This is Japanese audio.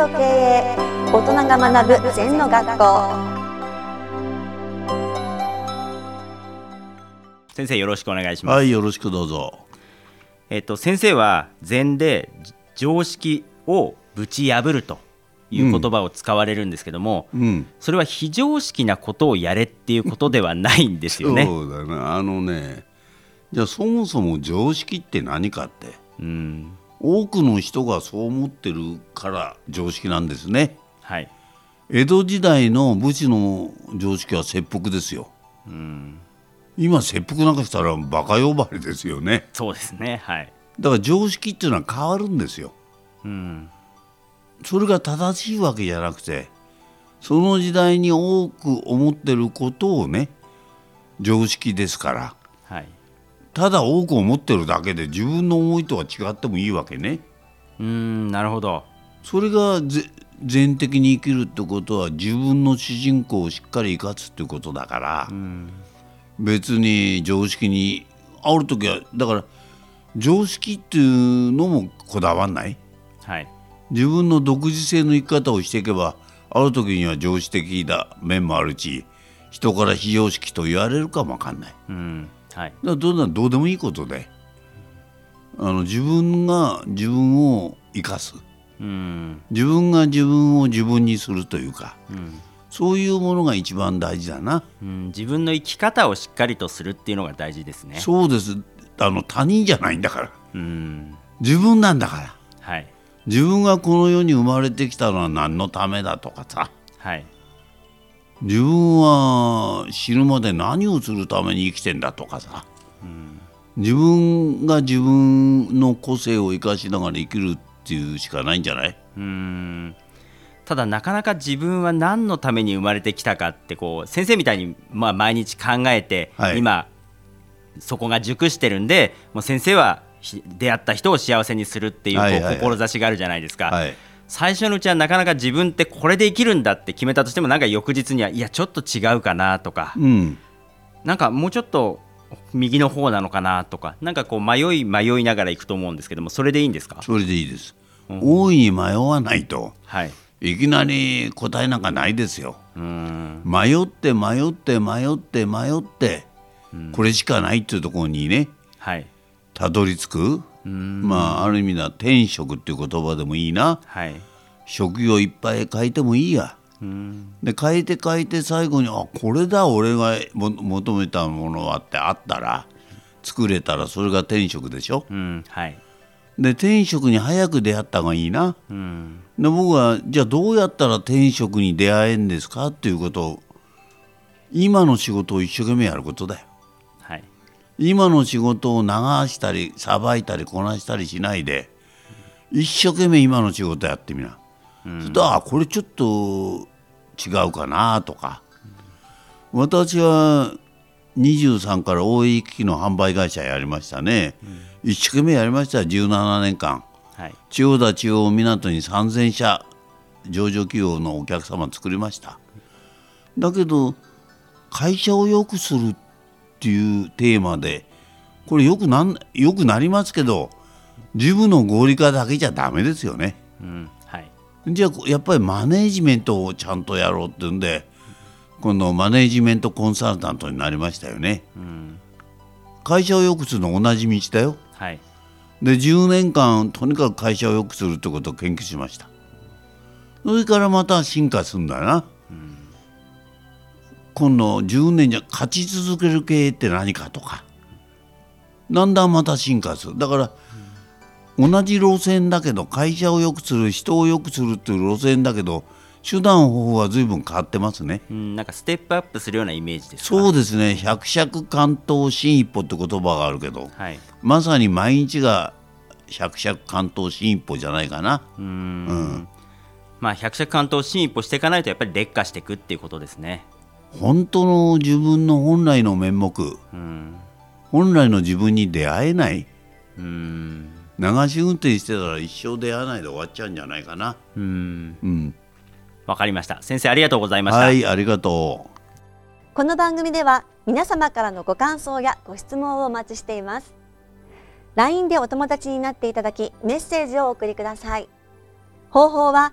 と経営大人が学ぶ禅の学校先生よろしくお願いします。はい、よろしくどうぞ。えっと先生は禅で常識をぶち破るという言葉を使われるんですけども、うん。それは非常識なことをやれっていうことではないんですよね。そうだね。あのね、じゃあそもそも常識って何かって、うん、多くの人がそう思ってるから常識なんですね。はい。江戸時代の武士の常識は切腹ですよ。今切腹なんかしたらバカ呼ばれですよね。そうですね。はい。だから常識っていうのは変わるんですよ。うん、それが正しいわけじゃなくてその時代に多く思ってることをね常識ですからはい。ただ多く思ってるだけで自分の思いとは違ってもいいわけねうん、なるほど。それがぜ全的に生きるってことは自分の主人公をしっかり生かすってことだから、別に常識にある時はだから常識っていうのもこだわんない？はい。自分の独自性の生き方をしていけばある時には常識的な面もあるし人から非常識と言われるかもわかんないうん、はい。らどどうでもいいことであの自分が自分を生かす。うん、自分が自分を自分にするというかうん、そういうものが一番大事だな、うん、自分の生き方をしっかりとするっていうのが大事ですね。そうです。あの他人じゃないんだから。うん、自分なんだから。はい。自分がこの世に生まれてきたのは何のためだとかさ。はい。自分は死ぬまで何をするために生きてんだとかさ、自分が自分の個性を生かしながら生きるっていうしかないんじゃない？うん。ただなかなか自分は何のために生まれてきたかってこう先生みたいにまあ毎日考えて、はい。今そこが熟してるんでもう先生はひ出会った人を幸せにするっていうこうはいはいはい。志があるじゃないですか、はい最初のうちはなかなか自分ってこれで生きるんだって決めたとしてもなんか翌日にはいやちょっと違うかなとか、うん。なんかもうちょっと右の方なのかなとか。なんかこう迷い迷いながら行くと思うんですけどもそれでいいんですか？それでいいです、大いに迷わないと。はい。いきなり答えなんかないですよ。うん。迷って迷って迷って迷って、これしかないっていうところにねはい。たどり着く、まあある意味では転職っていう言葉でもいいな。はい。職業いっぱい変えてもいいや。うん。で変えて変えて最後にあこれだ俺がも求めたものはってあったら作れたらそれが転職でしょ？うんはい。で転職に早く出会った方がいいな。うん。で僕はじゃあどうやったら転職に出会えんですか？っていうことを今の仕事を一生懸命やることだよ。はい今の仕事を流したりさばいたりこなしたりしないで一生懸命今の仕事やってみな、そしたらあこれちょっと違うかなとか、私は23から OE 機器の販売会社やりましたね、一生懸命やりました。よ17年間。はい。千代田中央港に3000社上場企業のお客様作りました。だけど会社を良くするっていうテーマでこれよくなんよくなりますけど自分の合理化だけじゃダメですよね。うんはい。じゃあやっぱりマネージメントをちゃんとやろうっていうんで今度マネージメントコンサルタントになりましたよね。うん。会社を良くするの同じ道だよ。はい。で10年間とにかく会社を良くするってことを研究しました。それからまた進化するんだな、今度10年じゃ勝ち続ける経営って何かとか。だんだんまた進化する。だから、同じ路線だけど会社を良くする人を良くするっていう路線だけど手段方法は随分変わってますね。うんなんかステップアップするようなイメージですか？そうですね。百尺関東新一歩って言葉があるけどはい。まさに毎日が百尺関東新一歩じゃないかな。うーん。まあ百尺関東進一歩していかないとやっぱり劣化していくっていうことですね本当の自分の本来の面目、うん本来の自分に出会えない。うん流し運転してたら一生出会わないで終わっちゃうんじゃないかな。うんうん。わかりました先生ありがとうございました、はい、ありがとう。この番組では皆様からのご感想やご質問をお待ちしています LINE でお友達になっていただきメッセージをお送りください方法は